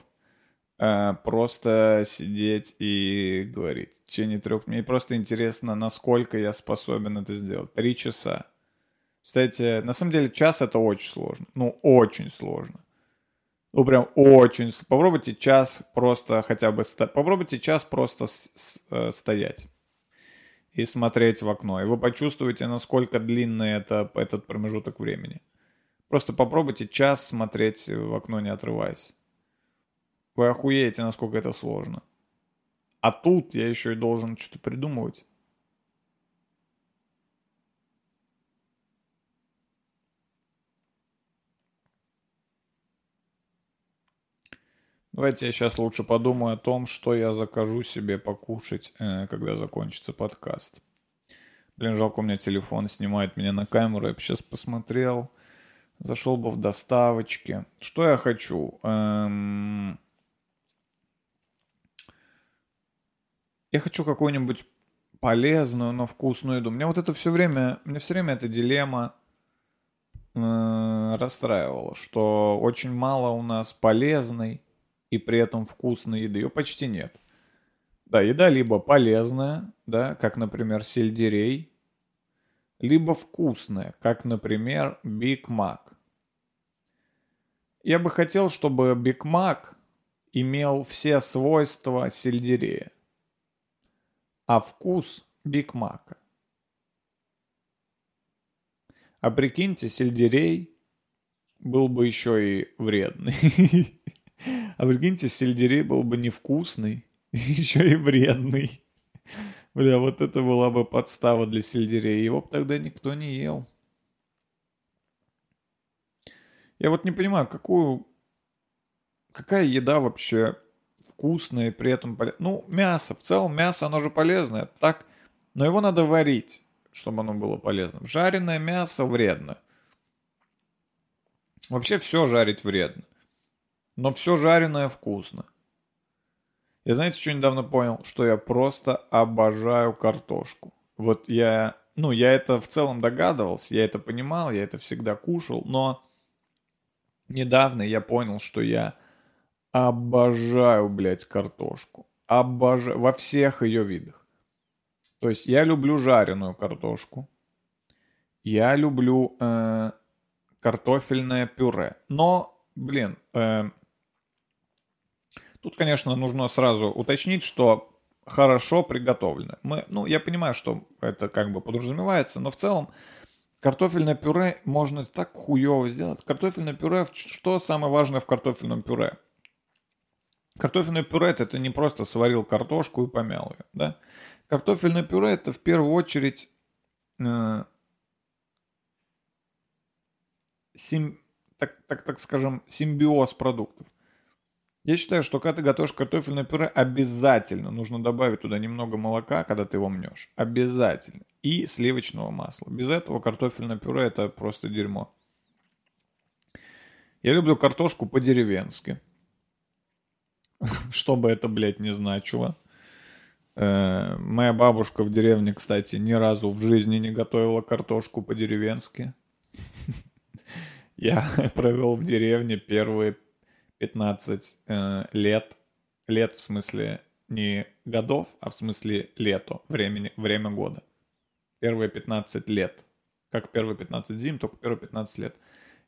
э, просто сидеть и говорить. В течение трех... Мне просто интересно, насколько я способен это сделать. Три часа. Кстати, на самом деле час это очень сложно. Ну, очень сложно. Ну, прям очень... Попробуйте час просто хотя бы... Сто... Попробуйте час просто с... С... Э, стоять и смотреть в окно. И вы почувствуете, насколько длинный это, этот промежуток времени. Просто попробуйте час смотреть в окно, не отрываясь. Вы охуеете, насколько это сложно. А тут я еще и должен что-то придумывать. Давайте я сейчас лучше подумаю о том, что я закажу себе покушать, э, когда закончится подкаст. Блин, жалко, у меня телефон снимает меня на камеру. Я бы сейчас посмотрел. Зашел бы в доставочки. Что я хочу? Эм... Я хочу какую-нибудь полезную, но вкусную еду. Мне вот это все время, мне все время эта дилемма э, расстраивала, что очень мало у нас полезной и при этом вкусной еды. Ее почти нет. Да, еда либо полезная, да, как, например, сельдерей, либо вкусная, как, например, Биг Мак. Я бы хотел, чтобы Биг Мак имел все свойства сельдерея, а вкус Биг Мака. А прикиньте, сельдерей был бы еще и вредный. А прикиньте, сельдерей был бы невкусный, еще и вредный. Бля, вот это была бы подстава для сельдерея. Его бы тогда никто не ел. Я вот не понимаю, какую... Какая еда вообще вкусная и при этом полезная? Ну, мясо. В целом мясо, оно же полезное. Так, но его надо варить, чтобы оно было полезным. Жареное мясо вредно. Вообще все жарить вредно но все жареное вкусно. Я знаете, что недавно понял? Что я просто обожаю картошку. Вот я, ну, я это в целом догадывался, я это понимал, я это всегда кушал, но недавно я понял, что я обожаю, блядь, картошку. Обожаю, во всех ее видах. То есть я люблю жареную картошку. Я люблю э, картофельное пюре. Но, блин, э, Тут, конечно, нужно сразу уточнить, что хорошо приготовлено. Мы, ну, я понимаю, что это как бы подразумевается, но в целом картофельное пюре можно так хуево сделать. Картофельное пюре, что самое важное в картофельном пюре? Картофельное пюре это не просто сварил картошку и помял ее, да? Картофельное пюре это в первую очередь э, сим, так, так, так скажем, симбиоз продуктов. Я считаю, что когда ты готовишь картофельное пюре, обязательно нужно добавить туда немного молока, когда ты его мнешь. Обязательно. И сливочного масла. Без этого картофельное пюре это просто дерьмо. Я люблю картошку по-деревенски. Что бы это, блядь, не значило. Э, моя бабушка в деревне, кстати, ни разу в жизни не готовила картошку по-деревенски. Я провел в деревне первые 15 э, лет, лет в смысле не годов, а в смысле лето, времени, время года. Первые 15 лет. Как первые 15 зим, только первые 15 лет.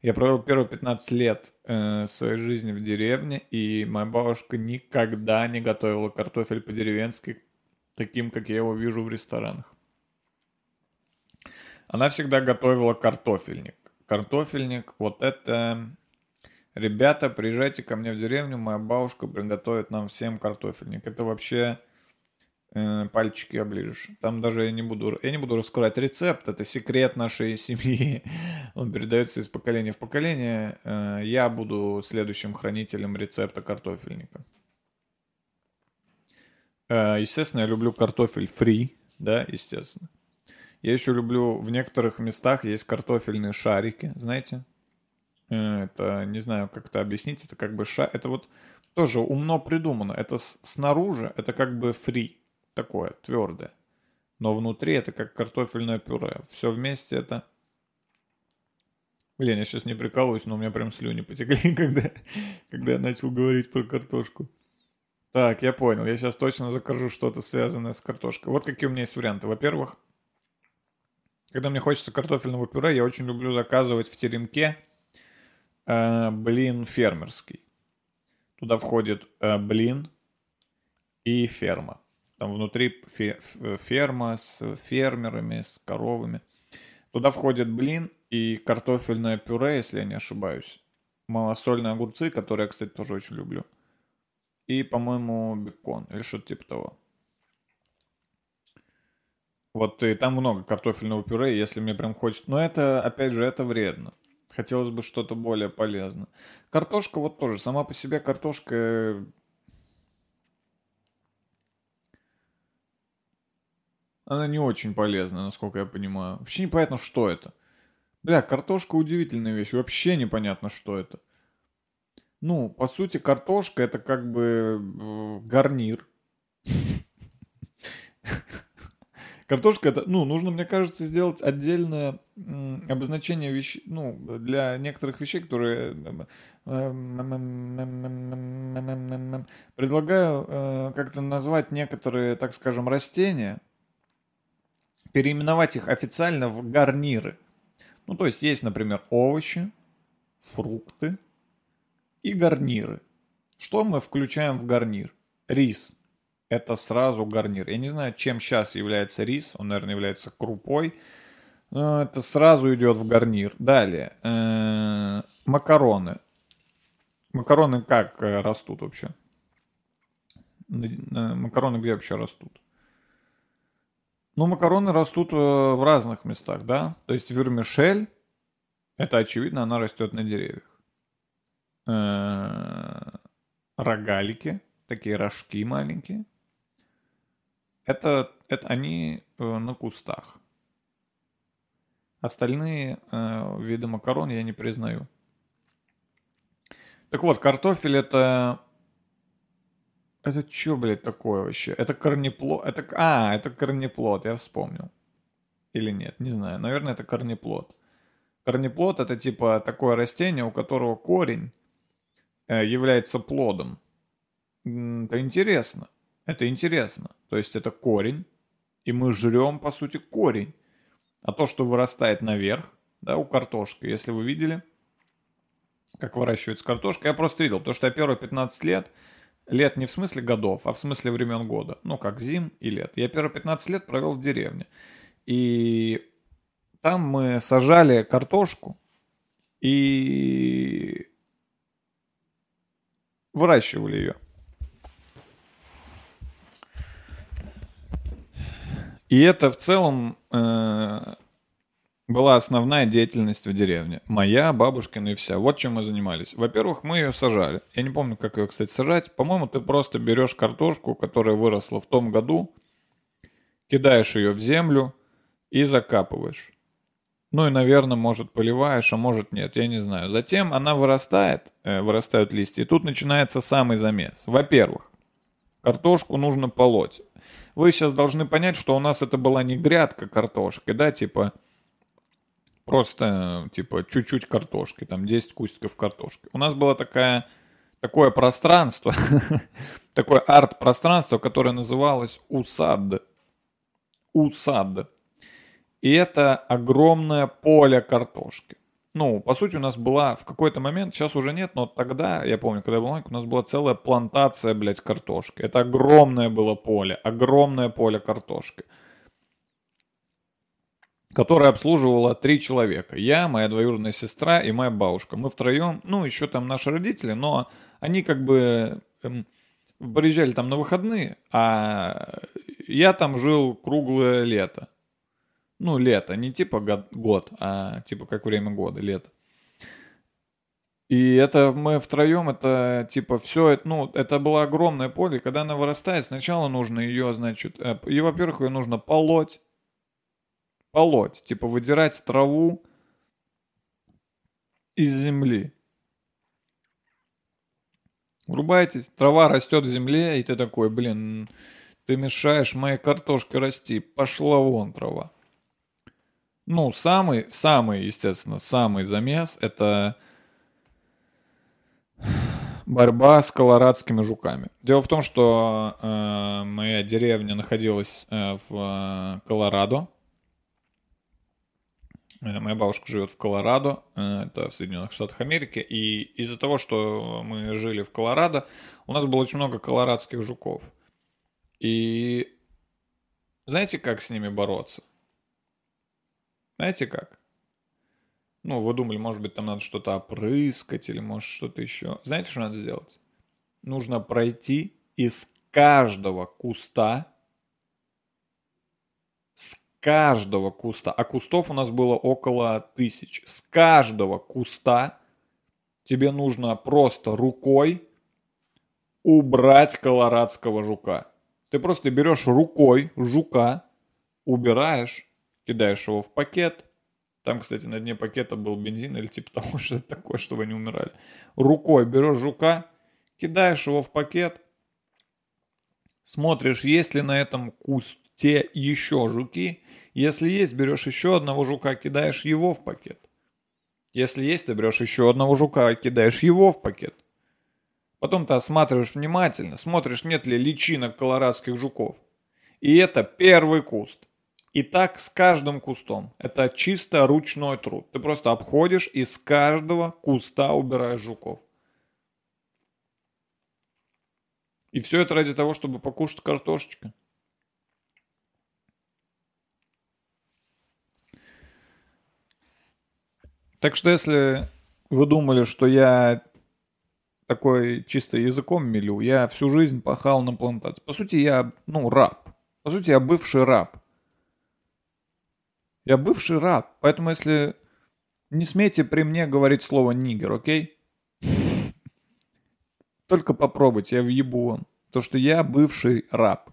Я провел первые 15 лет э, своей жизни в деревне, и моя бабушка никогда не готовила картофель по-деревенски, таким, как я его вижу в ресторанах. Она всегда готовила картофельник. Картофельник, вот это Ребята, приезжайте ко мне в деревню, моя бабушка приготовит нам всем картофельник. Это вообще э, пальчики оближешь. Там даже я не буду, я не буду раскрывать рецепт, это секрет нашей семьи. Он передается из поколения в поколение. Э, я буду следующим хранителем рецепта картофельника. Э, Естественно, я люблю картофель фри, да, естественно. Я еще люблю, в некоторых местах есть картофельные шарики, знаете? Э, Это, не знаю, как это объяснить, это как бы ша... Это вот тоже умно придумано. Это снаружи, это как бы фри, такое, твердое. Но внутри это как картофельное пюре. Все вместе это... Блин, я сейчас не прикалываюсь, но у меня прям слюни потекли, когда, когда я начал говорить про картошку. Так, я понял. Я сейчас точно закажу что-то связанное с картошкой. Вот какие у меня есть варианты. Во-первых, когда мне хочется картофельного пюре, я очень люблю заказывать в теремке э, блин фермерский. Туда входит э, блин и ферма. Там внутри ферма с фермерами, с коровами. Туда входит блин и картофельное пюре, если я не ошибаюсь. Малосольные огурцы, которые я, кстати, тоже очень люблю. И, по-моему, бекон или что-то типа того. Вот и там много картофельного пюре, если мне прям хочется. Но это, опять же, это вредно. Хотелось бы что-то более полезное. Картошка вот тоже. Сама по себе картошка... э, Она не очень полезна, насколько я понимаю. Вообще непонятно, что это. Бля, картошка удивительная вещь. Вообще непонятно, что это. Ну, по сути, картошка это как бы э, гарнир. Картошка это, ну, нужно, мне кажется, сделать отдельное обозначение вещей, ну, для некоторых вещей, которые э, предлагаю э, как-то назвать некоторые, так скажем, растения, переименовать их официально в гарниры. Ну, то есть есть, например, овощи, фрукты и гарниры. Что мы включаем в гарнир? Рис. Это сразу гарнир. Я не знаю, чем сейчас является рис. Он, наверное, является крупой. Но это сразу идет в гарнир. Далее. э, Макароны. Макароны как э, растут вообще? Макароны где вообще растут? Ну, макароны растут э, в разных местах, да? То есть вермишель, это очевидно, она растет на деревьях. Рогалики, такие рожки маленькие. Это, это они э, на кустах. Остальные э, виды макарон я не признаю. Так вот, картофель это... Это что, блядь, такое вообще? Это корнеплод? Это... А, это корнеплод, я вспомнил. Или нет, не знаю. Наверное, это корнеплод. Корнеплод это типа такое растение, у которого корень э, является плодом. Это интересно. Это интересно. То есть это корень, и мы жрем, по сути, корень. А то, что вырастает наверх, да, у картошки, если вы видели, как выращивается картошка, я просто видел, потому что я первые 15 лет, лет не в смысле годов, а в смысле времен года, ну, как зим и лет. Я первые 15 лет провел в деревне. И там мы сажали картошку и выращивали ее. И это в целом э, была основная деятельность в деревне. Моя, бабушкина и вся. Вот чем мы занимались. Во-первых, мы ее сажали. Я не помню, как ее, кстати, сажать. По-моему, ты просто берешь картошку, которая выросла в том году, кидаешь ее в землю и закапываешь. Ну и, наверное, может, поливаешь, а может нет, я не знаю. Затем она вырастает, э, вырастают листья, и тут начинается самый замес. Во-первых, картошку нужно полоть. Вы сейчас должны понять, что у нас это была не грядка картошки, да, типа просто, типа, чуть-чуть картошки, там 10 кустиков картошки. У нас было такая, такое пространство, такое арт-пространство, которое называлось УСАД. УСАД. И это огромное поле картошки. Ну, по сути, у нас была в какой-то момент, сейчас уже нет, но тогда, я помню, когда я был маленький, у нас была целая плантация, блядь, картошки. Это огромное было поле, огромное поле картошки, которое обслуживало три человека. Я, моя двоюродная сестра и моя бабушка. Мы втроем, ну, еще там наши родители, но они как бы эм, приезжали там на выходные, а я там жил круглое лето. Ну, лето, не типа год, год, а типа как время года, лето. И это мы втроем, это типа все, ну, это было огромное поле. Когда она вырастает, сначала нужно ее, значит, э, и, во-первых, ее нужно полоть. Полоть, типа выдирать траву из земли. Врубаетесь, трава растет в земле, и ты такой, блин, ты мешаешь моей картошке расти. Пошла вон трава. Ну, самый, самый, естественно, самый замес – это борьба с колорадскими жуками. Дело в том, что э, моя деревня находилась э, в э, Колорадо. Э, моя бабушка живет в Колорадо, э, это в Соединенных Штатах Америки. И из-за того, что мы жили в Колорадо, у нас было очень много колорадских жуков. И знаете, как с ними бороться? Знаете как? Ну, вы думали, может быть, там надо что-то опрыскать или может что-то еще. Знаете, что надо сделать? Нужно пройти из каждого куста, с каждого куста, а кустов у нас было около тысяч, с каждого куста тебе нужно просто рукой убрать колорадского жука. Ты просто берешь рукой жука, убираешь, кидаешь его в пакет. Там, кстати, на дне пакета был бензин или типа того, что такое, чтобы они умирали. Рукой берешь жука, кидаешь его в пакет, смотришь, есть ли на этом кусте еще жуки. Если есть, берешь еще одного жука, кидаешь его в пакет. Если есть, ты берешь еще одного жука, кидаешь его в пакет. Потом ты осматриваешь внимательно, смотришь, нет ли личинок колорадских жуков. И это первый куст. И так с каждым кустом. Это чисто ручной труд. Ты просто обходишь и с каждого куста убираешь жуков. И все это ради того, чтобы покушать картошечка. Так что если вы думали, что я такой чисто языком милю, я всю жизнь пахал на плантации. По сути, я, ну, раб. По сути, я бывший раб. Я бывший раб. Поэтому, если не смейте при мне говорить слово нигер, окей? Только попробуйте, я въебу вам. То, что я бывший раб.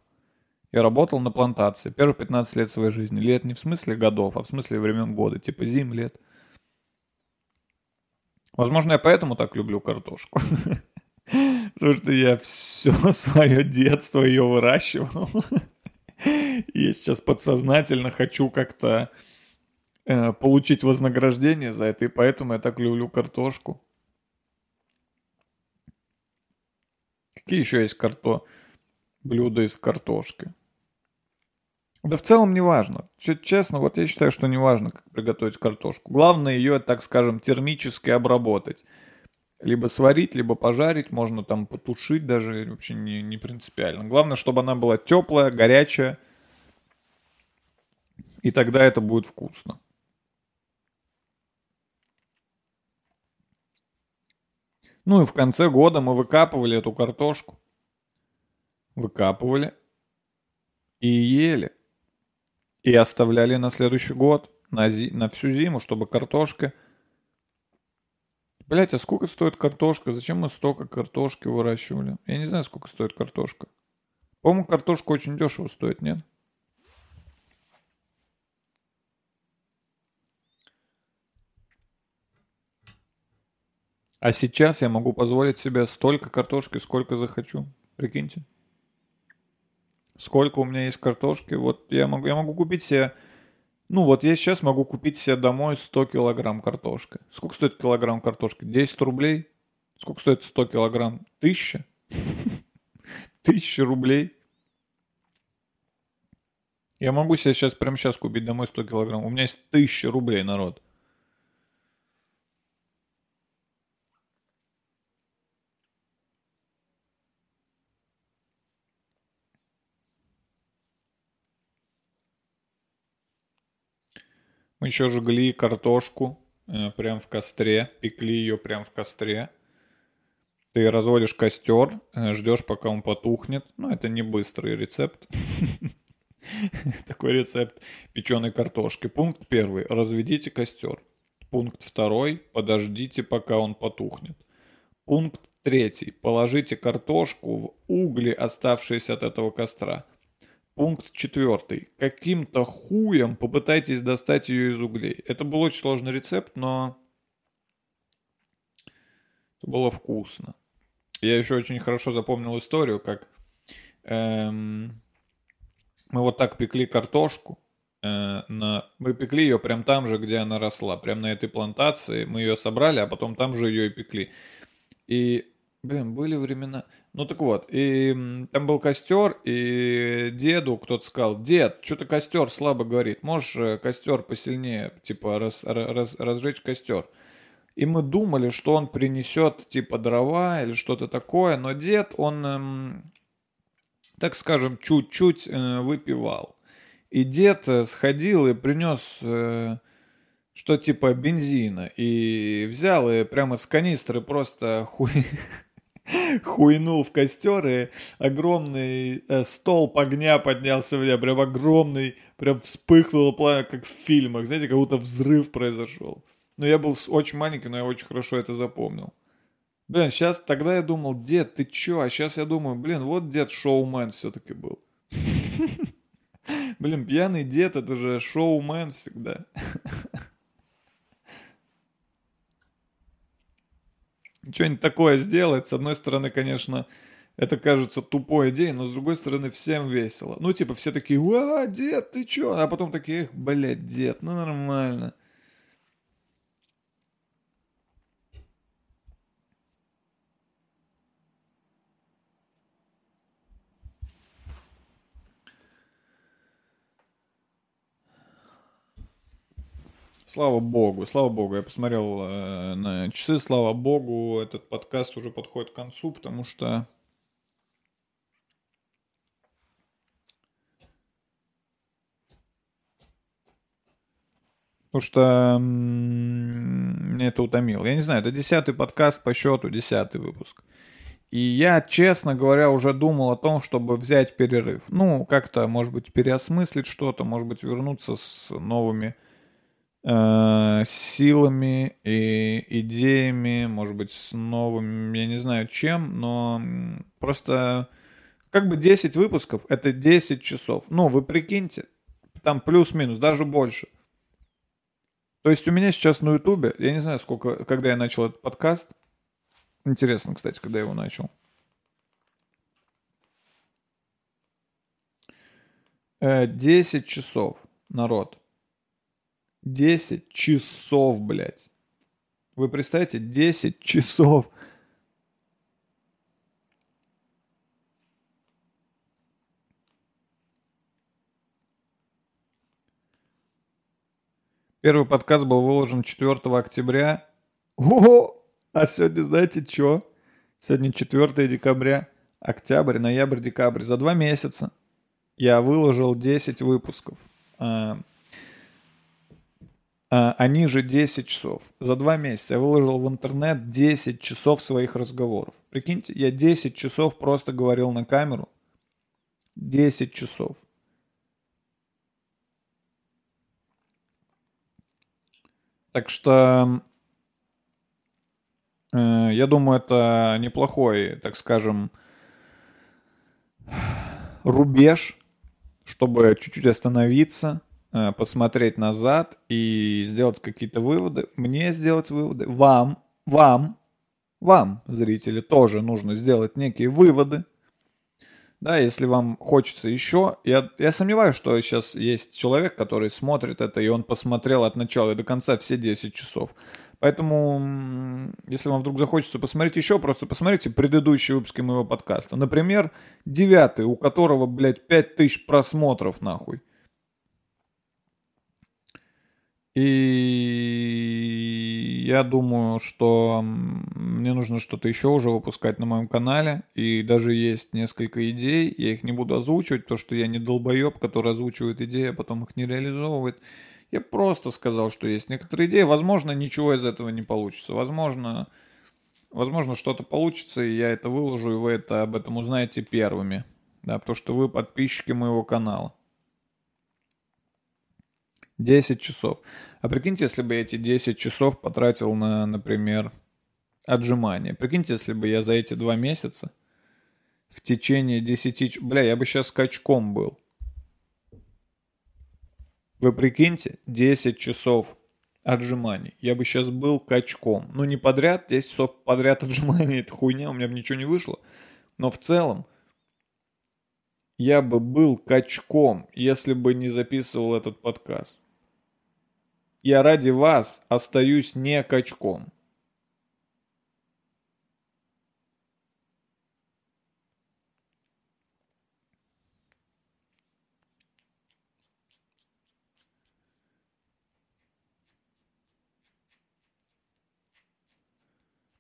Я работал на плантации первые 15 лет своей жизни. Лет не в смысле годов, а в смысле времен года. Типа зим, лет. Возможно, я поэтому так люблю картошку. Потому что я все свое детство ее выращивал. Я сейчас подсознательно хочу как-то э, получить вознаграждение за это, и поэтому я так люблю картошку. Какие еще есть карто... блюда из картошки? Да в целом не важно. Честно, вот я считаю, что не важно, как приготовить картошку. Главное ее, так скажем, термически обработать. Либо сварить, либо пожарить, можно там потушить даже, вообще не, не принципиально. Главное, чтобы она была теплая, горячая, и тогда это будет вкусно. Ну и в конце года мы выкапывали эту картошку. Выкапывали и ели. И оставляли на следующий год, на, зи- на всю зиму, чтобы картошка... Блять, а сколько стоит картошка? Зачем мы столько картошки выращивали? Я не знаю, сколько стоит картошка. По-моему, картошка очень дешево стоит, нет? А сейчас я могу позволить себе столько картошки, сколько захочу. Прикиньте. Сколько у меня есть картошки, вот я могу, я могу купить себе... Ну вот я сейчас могу купить себе домой 100 килограмм картошки. Сколько стоит килограмм картошки? 10 рублей? Сколько стоит 100 килограмм? Тысяча? Тысяча рублей? Я могу себе сейчас, прямо сейчас купить домой 100 килограмм. У меня есть тысяча рублей, народ. Мы еще жгли картошку э, прям в костре, пекли ее прям в костре. Ты разводишь костер, э, ждешь, пока он потухнет. Ну, это не быстрый рецепт. Такой рецепт печеной картошки. Пункт первый. Разведите костер. Пункт второй. Подождите, пока он потухнет. Пункт третий. Положите картошку в угли, оставшиеся от этого костра. Пункт четвертый. Каким-то хуем попытайтесь достать ее из углей. Это был очень сложный рецепт, но это было вкусно. Я еще очень хорошо запомнил историю, как эм, мы вот так пекли картошку. Э, на... Мы пекли ее прям там же, где она росла. Прям на этой плантации. Мы ее собрали, а потом там же ее и пекли. И, блин, были времена... Ну так вот, и там был костер, и деду кто-то сказал, дед, что-то костер слабо говорит, можешь э, костер посильнее, типа, раз, раз, разжечь костер. И мы думали, что он принесет, типа, дрова или что-то такое, но дед, он, эм, так скажем, чуть-чуть э, выпивал. И дед э, сходил и принес э, что типа бензина, и взял и прямо с канистры просто хуй хуйнул в костер, и огромный э, столб огня поднялся в меня, прям огромный, прям вспыхнуло пламя, как в фильмах, знаете, как будто взрыв произошел. Но я был очень маленький, но я очень хорошо это запомнил. Блин, сейчас, тогда я думал, дед, ты чё? А сейчас я думаю, блин, вот дед шоумен все-таки был. Блин, пьяный дед, это же шоумен всегда. Что-нибудь такое сделать, с одной стороны, конечно, это кажется тупой идеей, но с другой стороны, всем весело. Ну, типа, все такие, а, дед, ты чё? А потом такие, эх, блядь, дед, ну нормально. Слава богу, слава богу, я посмотрел э, на часы, слава богу, этот подкаст уже подходит к концу, потому что Потому что мне это утомило. Я не знаю, это десятый подкаст по счету, десятый выпуск. И я, честно говоря, уже думал о том, чтобы взять перерыв. Ну, как-то, может быть, переосмыслить что-то, может быть, вернуться с новыми силами и идеями, может быть, с новым, я не знаю чем, но просто как бы 10 выпусков — это 10 часов. Ну, вы прикиньте, там плюс-минус, даже больше. То есть у меня сейчас на Ютубе, я не знаю, сколько, когда я начал этот подкаст. Интересно, кстати, когда я его начал. Э, 10 часов, народ. 10 часов, блядь. Вы представьте, 10 часов. Первый подкаст был выложен 4 октября. О, а сегодня знаете что? Сегодня 4 декабря, октябрь, ноябрь, декабрь. За два месяца я выложил 10 выпусков. А, они же 10 часов. За два месяца я выложил в интернет 10 часов своих разговоров. Прикиньте, я 10 часов просто говорил на камеру. 10 часов. Так что э, я думаю, это неплохой, так скажем, рубеж, чтобы чуть-чуть остановиться, посмотреть назад и сделать какие-то выводы. Мне сделать выводы. Вам, вам, вам, зрители, тоже нужно сделать некие выводы. Да, если вам хочется еще. Я, я сомневаюсь, что сейчас есть человек, который смотрит это, и он посмотрел от начала и до конца все 10 часов. Поэтому, если вам вдруг захочется посмотреть еще, просто посмотрите предыдущие выпуски моего подкаста. Например, девятый, у которого, блядь, 5000 просмотров, нахуй. И я думаю, что мне нужно что-то еще уже выпускать на моем канале. И даже есть несколько идей. Я их не буду озвучивать, потому что я не долбоеб, который озвучивает идеи, а потом их не реализовывает. Я просто сказал, что есть некоторые идеи. Возможно, ничего из этого не получится. Возможно, возможно что-то получится, и я это выложу, и вы это, об этом узнаете первыми. Да, потому что вы подписчики моего канала. 10 часов. А прикиньте, если бы я эти 10 часов потратил на, например, отжимания. Прикиньте, если бы я за эти два месяца в течение 10... ч- Бля, я бы сейчас качком был. Вы прикиньте, 10 часов отжиманий. Я бы сейчас был качком. Ну, не подряд, 10 часов подряд отжиманий, это хуйня, у меня бы ничего не вышло. Но в целом, я бы был качком, если бы не записывал этот подкаст. Я ради вас остаюсь не качком.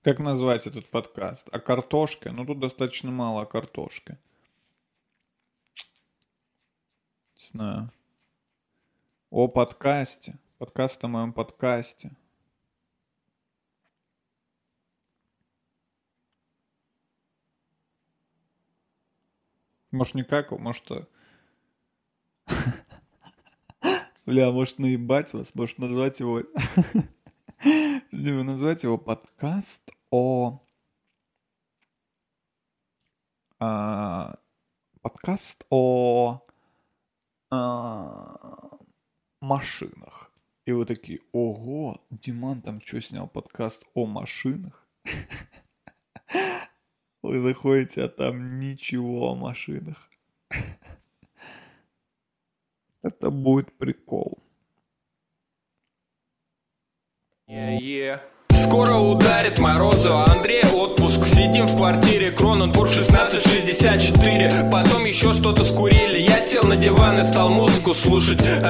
Как назвать этот подкаст? О картошке? Ну, тут достаточно мало о картошке. Не знаю. О подкасте. Подкаст о моем подкасте. Может, никак, может... э, Бля, может, наебать вас, может, назвать его... Либо назвать его подкаст о... а, подкаст о а, машинах. И вы такие, ого, Диман там что снял подкаст о машинах? Вы заходите, а там ничего о машинах. Это будет прикол. Е-е. Скоро ударит морозу, а Андрей отпуск Сидим в квартире, Кроненбург 1664 Потом еще что-то скурили Я сел на диван и стал музыку слушать